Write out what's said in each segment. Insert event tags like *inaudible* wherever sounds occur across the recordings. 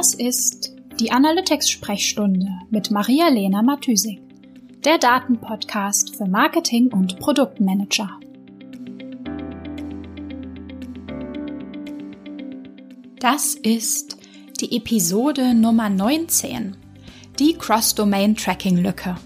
Das ist die Analytics-Sprechstunde mit Maria-Lena Matysik, der Datenpodcast für Marketing und Produktmanager. Das ist die Episode Nummer 19, die Cross-Domain-Tracking-Lücke.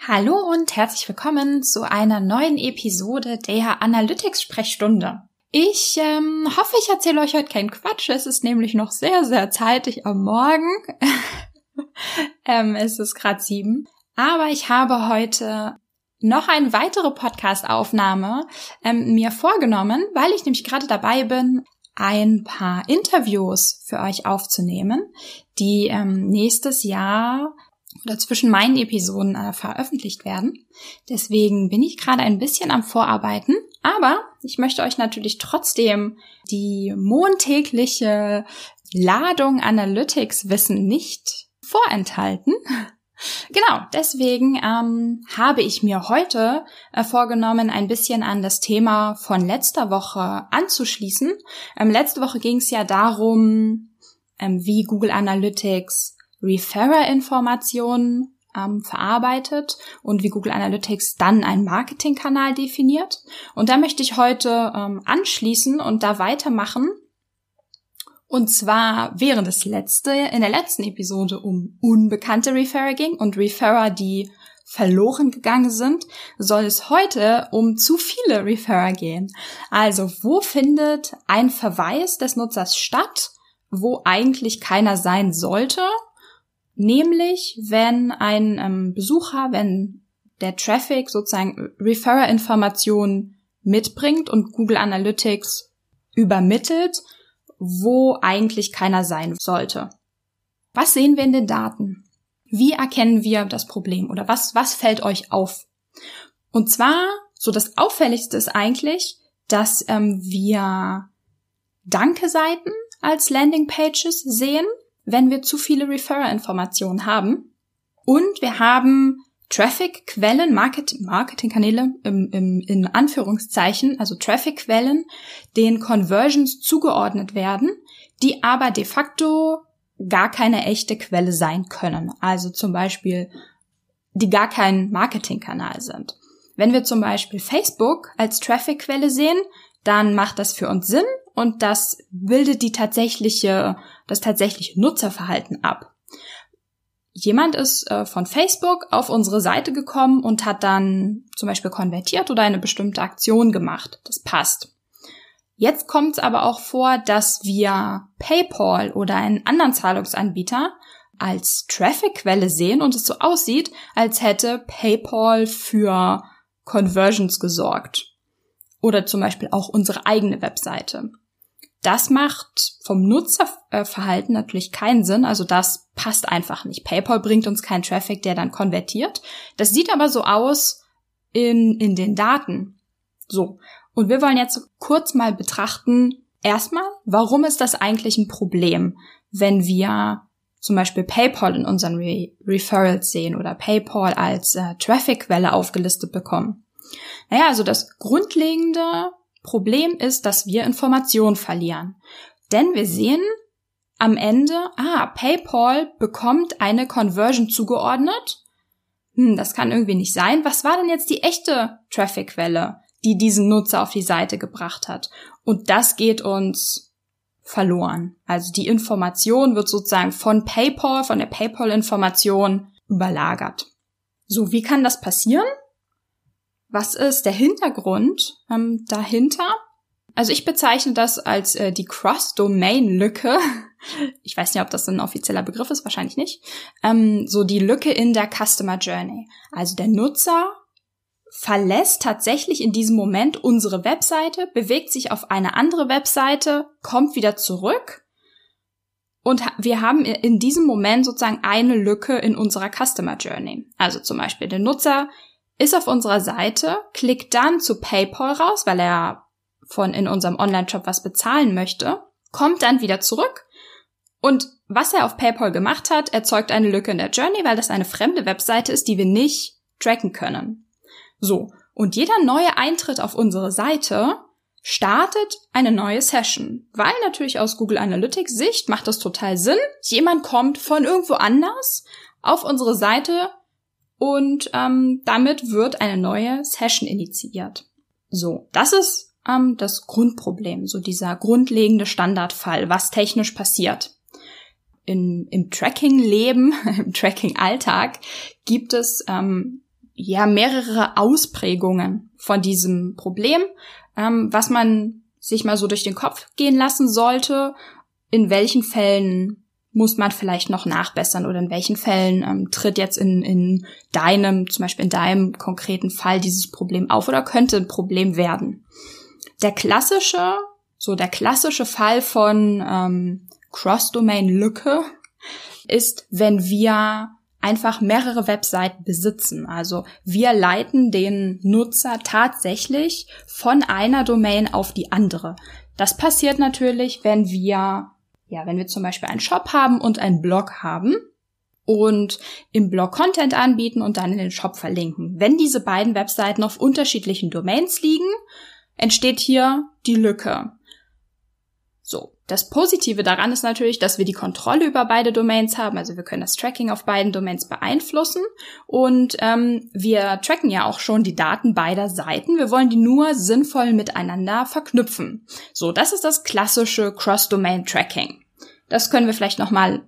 Hallo und herzlich willkommen zu einer neuen Episode der Analytics-Sprechstunde. Ich ähm, hoffe, ich erzähle euch heute keinen Quatsch. Es ist nämlich noch sehr, sehr zeitig am Morgen. *laughs* ähm, es ist gerade sieben. Aber ich habe heute noch eine weitere Podcast-Aufnahme ähm, mir vorgenommen, weil ich nämlich gerade dabei bin, ein paar Interviews für euch aufzunehmen, die ähm, nächstes Jahr oder zwischen meinen Episoden äh, veröffentlicht werden. Deswegen bin ich gerade ein bisschen am Vorarbeiten, aber ich möchte euch natürlich trotzdem die montägliche Ladung Analytics-Wissen nicht vorenthalten. *laughs* Genau, deswegen ähm, habe ich mir heute äh, vorgenommen, ein bisschen an das Thema von letzter Woche anzuschließen. Ähm, letzte Woche ging es ja darum, ähm, wie Google Analytics Referrer-Informationen ähm, verarbeitet und wie Google Analytics dann einen Marketingkanal definiert. Und da möchte ich heute ähm, anschließen und da weitermachen. Und zwar während das letzte, in der letzten Episode um unbekannte Referrer ging und Referrer, die verloren gegangen sind, soll es heute um zu viele Referrer gehen. Also, wo findet ein Verweis des Nutzers statt, wo eigentlich keiner sein sollte Nämlich, wenn ein ähm, Besucher, wenn der Traffic sozusagen Referrer-Informationen mitbringt und Google Analytics übermittelt, wo eigentlich keiner sein sollte. Was sehen wir in den Daten? Wie erkennen wir das Problem oder was, was fällt euch auf? Und zwar, so das Auffälligste ist eigentlich, dass ähm, wir Danke-Seiten als Landing-Pages sehen wenn wir zu viele Referrer-Informationen haben. Und wir haben Traffic-Quellen, Market Marketingkanäle im, im, in Anführungszeichen, also Traffic-Quellen, denen Conversions zugeordnet werden, die aber de facto gar keine echte Quelle sein können. Also zum Beispiel, die gar kein Marketingkanal sind. Wenn wir zum Beispiel Facebook als Traffic-Quelle sehen, dann macht das für uns Sinn und das bildet die tatsächliche das tatsächliche Nutzerverhalten ab. Jemand ist äh, von Facebook auf unsere Seite gekommen und hat dann zum Beispiel konvertiert oder eine bestimmte Aktion gemacht. Das passt. Jetzt kommt es aber auch vor, dass wir PayPal oder einen anderen Zahlungsanbieter als Traffic-Quelle sehen und es so aussieht, als hätte PayPal für Conversions gesorgt. Oder zum Beispiel auch unsere eigene Webseite. Das macht vom Nutzerverhalten natürlich keinen Sinn. Also das passt einfach nicht. PayPal bringt uns keinen Traffic, der dann konvertiert. Das sieht aber so aus in, in den Daten. So. Und wir wollen jetzt kurz mal betrachten, erstmal, warum ist das eigentlich ein Problem, wenn wir zum Beispiel PayPal in unseren Re Referrals sehen oder PayPal als äh, Traffic-Quelle aufgelistet bekommen. Naja, also das grundlegende Problem ist, dass wir Informationen verlieren. Denn wir sehen am Ende, ah, PayPal bekommt eine Conversion zugeordnet. Hm, das kann irgendwie nicht sein. Was war denn jetzt die echte Traffic-Quelle, die diesen Nutzer auf die Seite gebracht hat? Und das geht uns verloren. Also die Information wird sozusagen von PayPal, von der PayPal-Information überlagert. So, wie kann das passieren? Was ist der Hintergrund ähm, dahinter? Also ich bezeichne das als äh, die Cross-Domain-Lücke. *laughs* Ich weiß nicht, ob das ein offizieller Begriff ist, wahrscheinlich nicht. Ähm, so die Lücke in der Customer Journey. Also der Nutzer verlässt tatsächlich in diesem Moment unsere Webseite, bewegt sich auf eine andere Webseite, kommt wieder zurück und wir haben in diesem Moment sozusagen eine Lücke in unserer Customer Journey. Also zum Beispiel der Nutzer ist auf unserer Seite, klickt dann zu PayPal raus, weil er von in unserem Online-Shop was bezahlen möchte, kommt dann wieder zurück und was er auf PayPal gemacht hat, erzeugt eine Lücke in der Journey, weil das eine fremde Webseite ist, die wir nicht tracken können. So. Und jeder neue Eintritt auf unsere Seite startet eine neue Session, weil natürlich aus Google Analytics Sicht macht das total Sinn. Jemand kommt von irgendwo anders auf unsere Seite und ähm, damit wird eine neue Session initiiert. So, das ist ähm, das Grundproblem, so dieser grundlegende Standardfall, was technisch passiert. In, Im Tracking-Leben, *laughs* im Tracking-Alltag gibt es ähm, ja mehrere Ausprägungen von diesem Problem, ähm, was man sich mal so durch den Kopf gehen lassen sollte, in welchen Fällen muss man vielleicht noch nachbessern oder in welchen Fällen ähm, tritt jetzt in, in deinem, zum Beispiel in deinem konkreten Fall dieses Problem auf oder könnte ein Problem werden. Der klassische, so der klassische Fall von ähm, Cross-Domain-Lücke ist, wenn wir einfach mehrere Webseiten besitzen. Also wir leiten den Nutzer tatsächlich von einer Domain auf die andere. Das passiert natürlich, wenn wir, ja, wenn wir zum Beispiel einen Shop haben und einen Blog haben und im Blog Content anbieten und dann in den Shop verlinken. Wenn diese beiden Webseiten auf unterschiedlichen Domains liegen, entsteht hier die Lücke. So. Das Positive daran ist natürlich, dass wir die Kontrolle über beide Domains haben. Also wir können das Tracking auf beiden Domains beeinflussen und ähm, wir tracken ja auch schon die Daten beider Seiten. Wir wollen die nur sinnvoll miteinander verknüpfen. So, das ist das klassische Cross-Domain-Tracking. Das können wir vielleicht noch mal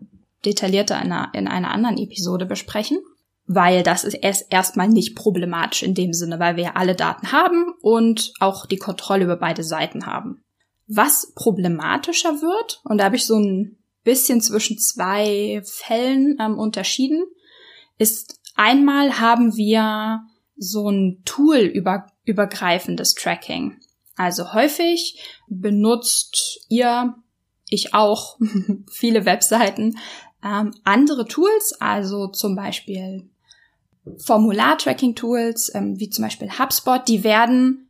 detaillierter in einer, in einer anderen Episode besprechen weil das ist erst erstmal nicht problematisch in dem Sinne, weil wir ja alle Daten haben und auch die Kontrolle über beide Seiten haben. Was problematischer wird, und da habe ich so ein bisschen zwischen zwei Fällen ähm, unterschieden, ist einmal haben wir so ein Tool über, übergreifendes Tracking. Also häufig benutzt ihr, ich auch, *laughs* viele Webseiten, ähm, andere Tools, also zum Beispiel Formular-Tracking-Tools, ähm, wie zum Beispiel HubSpot, die werden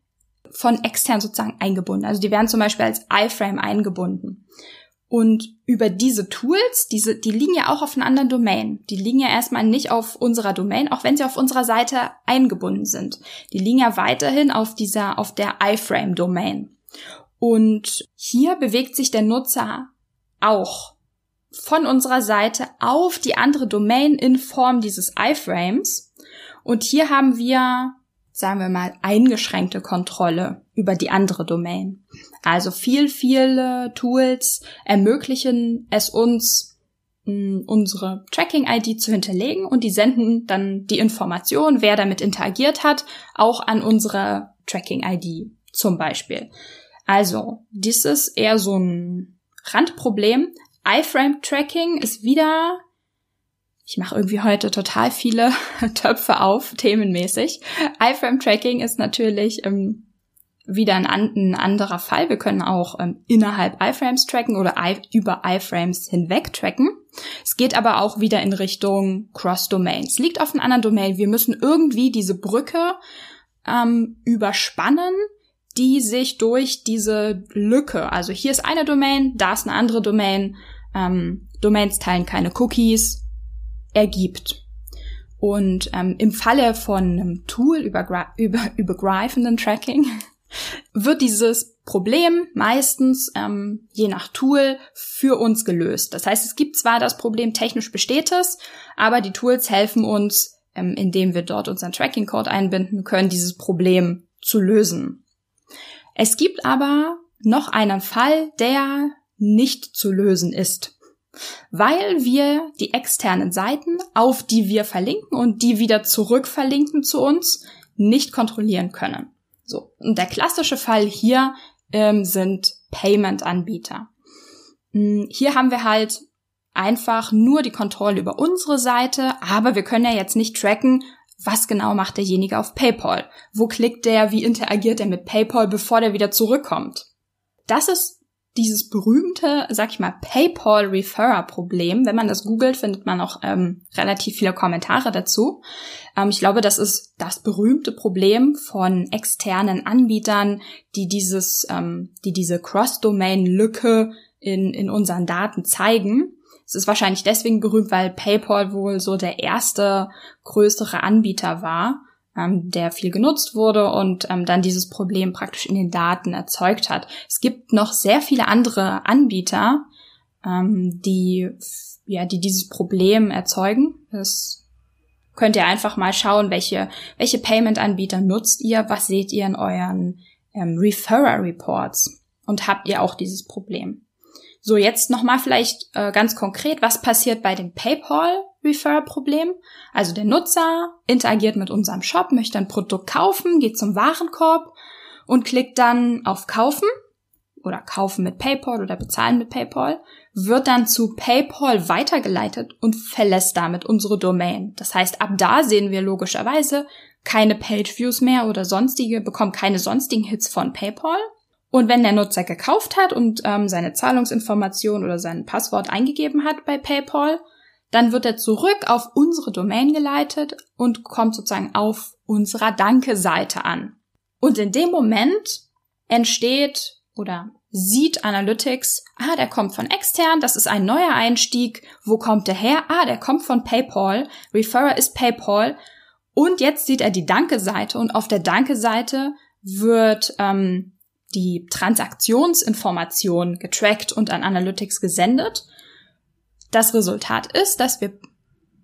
von extern sozusagen eingebunden. Also die werden zum Beispiel als iFrame eingebunden. Und über diese Tools, diese, die liegen ja auch auf einer anderen Domain. Die liegen ja erstmal nicht auf unserer Domain, auch wenn sie auf unserer Seite eingebunden sind. Die liegen ja weiterhin auf dieser, auf der iFrame-Domain. Und hier bewegt sich der Nutzer auch von unserer Seite auf die andere Domain in Form dieses iFrames. Und hier haben wir sagen wir mal, eingeschränkte Kontrolle über die andere Domain. Also viel, viele Tools ermöglichen es uns, unsere Tracking-ID zu hinterlegen und die senden dann die Information, wer damit interagiert hat, auch an unsere Tracking-ID zum Beispiel. Also, dies ist eher so ein Randproblem. iFrame-Tracking ist wieder ich mache irgendwie heute total viele *laughs* Töpfe auf, themenmäßig. iFrame-Tracking ist natürlich ähm, wieder ein, ein, anderer Fall. Wir können auch ähm, innerhalb iFrames tracken oder I über iFrames hinweg tracken. Es geht aber auch wieder in Richtung Cross-Domains. Liegt auf einer anderen Domain. Wir müssen irgendwie diese Brücke ähm, überspannen, die sich durch diese Lücke, also hier ist eine Domain, da ist eine andere Domain, ähm, Domains teilen keine Cookies, ergibt. Und ähm, im Falle von einem Tool über, über, *laughs* übergreifenden Tracking *laughs* wird dieses Problem meistens ähm, je nach Tool für uns gelöst. Das heißt, es gibt zwar das Problem, technisch besteht es, aber die Tools helfen uns, ähm, indem wir dort unseren Tracking-Code einbinden können, dieses Problem zu lösen. Es gibt aber noch einen Fall, der nicht zu lösen ist weil wir die externen Seiten, auf die wir verlinken und die wieder zurück verlinken zu uns, nicht kontrollieren können. So. Und der klassische Fall hier ähm, sind Payment-Anbieter. Hm, hier haben wir halt einfach nur die Kontrolle über unsere Seite, aber wir können ja jetzt nicht tracken, was genau macht derjenige auf PayPal? Wo klickt der? Wie interagiert er mit PayPal, bevor der wieder zurückkommt? Das ist dieses berühmte, sag ich mal, PayPal-Referrer-Problem. Wenn man das googelt, findet man auch ähm, relativ viele Kommentare dazu. Ähm, ich glaube, das ist das berühmte Problem von externen Anbietern, die dieses, ähm, die diese Cross-Domain-Lücke in, in unseren Daten zeigen. Es ist wahrscheinlich deswegen berühmt, weil PayPal wohl so der erste größere Anbieter war, ähm, der viel genutzt wurde und ähm, dann dieses Problem praktisch in den Daten erzeugt hat. Es gibt noch sehr viele andere Anbieter, ähm, die ja, die dieses Problem erzeugen. Das könnt ihr einfach mal schauen, welche welche Payment-Anbieter nutzt ihr, was seht ihr in euren ähm, Referrer Reports und habt ihr auch dieses Problem. So, jetzt nochmal vielleicht äh, ganz konkret, was passiert bei dem PayPal-Refer-Problem? Also der Nutzer interagiert mit unserem Shop, möchte ein Produkt kaufen, geht zum Warenkorb und klickt dann auf Kaufen oder Kaufen mit PayPal oder Bezahlen mit PayPal, wird dann zu PayPal weitergeleitet und verlässt damit unsere Domain. Das heißt, ab da sehen wir logischerweise keine Page-Views mehr oder sonstige, bekommen keine sonstigen Hits von PayPal, und wenn der Nutzer gekauft hat und ähm, seine Zahlungsinformation oder sein Passwort eingegeben hat bei PayPal, dann wird er zurück auf unsere Domain geleitet und kommt sozusagen auf unserer Danke-Seite an. Und in dem Moment entsteht oder sieht Analytics, ah, der kommt von extern, das ist ein neuer Einstieg. Wo kommt der her? Ah, der kommt von PayPal. Referrer ist PayPal. Und jetzt sieht er die Danke-Seite und auf der Danke-Seite wird ähm, die Transaktionsinformation getrackt und an Analytics gesendet. Das Resultat ist, dass wir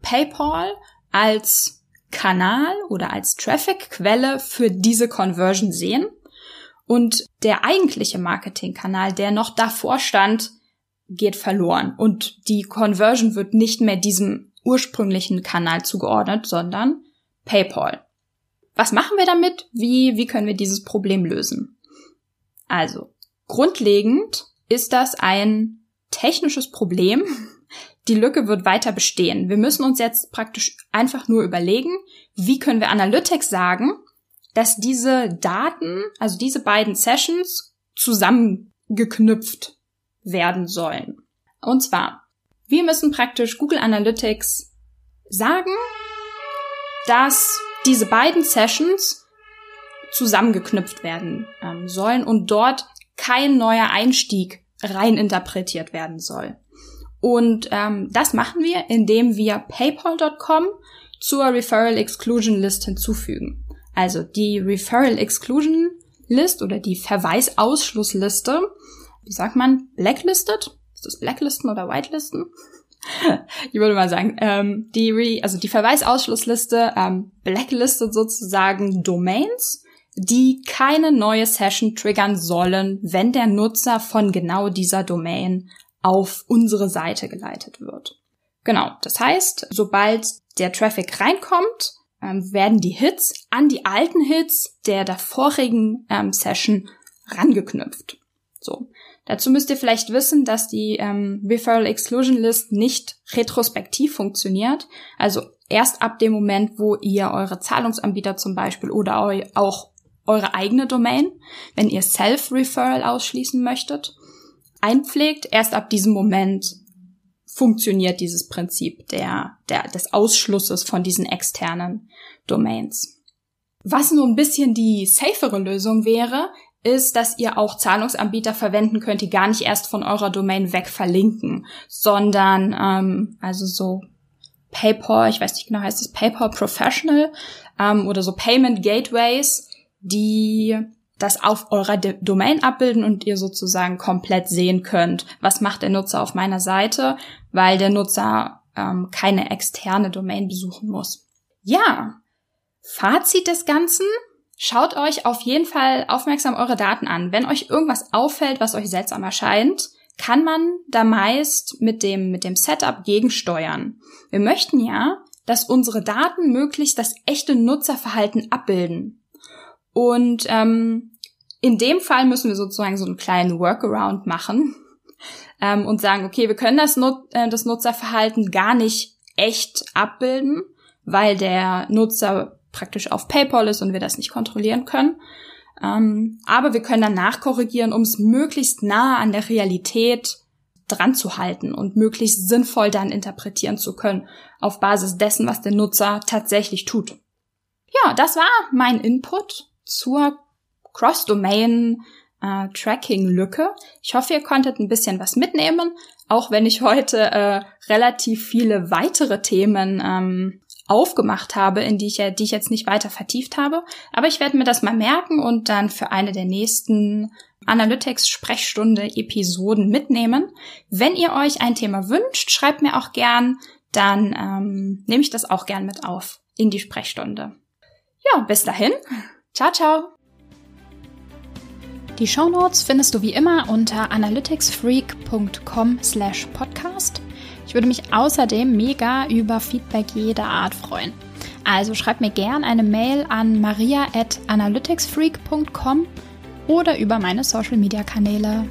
PayPal als Kanal oder als Traffic-Quelle für diese Conversion sehen. Und der eigentliche Marketingkanal, der noch davor stand, geht verloren. Und die Conversion wird nicht mehr diesem ursprünglichen Kanal zugeordnet, sondern PayPal. Was machen wir damit? Wie, wie können wir dieses Problem lösen? Also, grundlegend ist das ein technisches Problem. Die Lücke wird weiter bestehen. Wir müssen uns jetzt praktisch einfach nur überlegen, wie können wir Analytics sagen, dass diese Daten, also diese beiden Sessions zusammengeknüpft werden sollen. Und zwar, wir müssen praktisch Google Analytics sagen, dass diese beiden Sessions zusammengeknüpft werden ähm, sollen und dort kein neuer Einstieg rein interpretiert werden soll. Und ähm, das machen wir, indem wir paypal.com zur Referral Exclusion List hinzufügen. Also die Referral Exclusion List oder die Verweisausschlussliste, wie sagt man, blacklisted? Ist das Blacklisten oder Whitelisten? *laughs* ich würde mal sagen, ähm, die, Re also die Verweisausschlussliste ähm, blacklistet sozusagen Domains die keine neue Session triggern sollen, wenn der Nutzer von genau dieser Domain auf unsere Seite geleitet wird. Genau, das heißt, sobald der Traffic reinkommt, ähm, werden die Hits an die alten Hits der davorigen ähm, Session rangeknüpft. So. Dazu müsst ihr vielleicht wissen, dass die ähm, Referral Exclusion List nicht retrospektiv funktioniert. Also erst ab dem Moment, wo ihr eure Zahlungsanbieter zum Beispiel oder auch eure eigene Domain, wenn ihr Self-Referral ausschließen möchtet, einpflegt. Erst ab diesem Moment funktioniert dieses Prinzip der, der, des Ausschlusses von diesen externen Domains. Was nur ein bisschen die safere Lösung wäre, ist, dass ihr auch Zahlungsanbieter verwenden könnt, die gar nicht erst von eurer Domain weg verlinken, sondern ähm, also so PayPal, ich weiß nicht genau, heißt es PayPal Professional ähm, oder so Payment Gateways, die das auf eurer Domain abbilden und ihr sozusagen komplett sehen könnt, was macht der Nutzer auf meiner Seite, weil der Nutzer ähm, keine externe Domain besuchen muss. Ja, Fazit des Ganzen. Schaut euch auf jeden Fall aufmerksam eure Daten an. Wenn euch irgendwas auffällt, was euch seltsam erscheint, kann man da meist mit dem, mit dem Setup gegensteuern. Wir möchten ja, dass unsere Daten möglichst das echte Nutzerverhalten abbilden. Und ähm, in dem Fall müssen wir sozusagen so einen kleinen Workaround machen ähm, und sagen, okay, wir können das, Nut äh, das Nutzerverhalten gar nicht echt abbilden, weil der Nutzer praktisch auf PayPal ist und wir das nicht kontrollieren können. Ähm, aber wir können dann nachkorrigieren, um es möglichst nah an der Realität dran zu halten und möglichst sinnvoll dann interpretieren zu können auf Basis dessen, was der Nutzer tatsächlich tut. Ja, das war mein Input zur Cross-Domain äh. Ich hoffe, ihr konntet ein bisschen was mitnehmen, auch wenn ich heute äh, relativ viele weitere Themen ähm, aufgemacht habe, in die ich, die ich jetzt nicht weiter vertieft habe. Aber ich werde mir das mal merken und dann für eine der nächsten Analytics-Sprechstunde-Episoden mitnehmen. Wenn ihr euch ein Thema wünscht, schreibt mir auch gern, dann ähm, nehme ich das auch gern mit auf in die Sprechstunde. Ja, bis dahin. Ciao, ciao. Die Shownotes findest du wie immer unter analyticsfreak.com slash podcast. Ich würde mich außerdem mega über Feedback jeder Art freuen. Also schreib mir gern eine Mail an maria at analyticsfreak.com oder über meine Social Media Kanäle.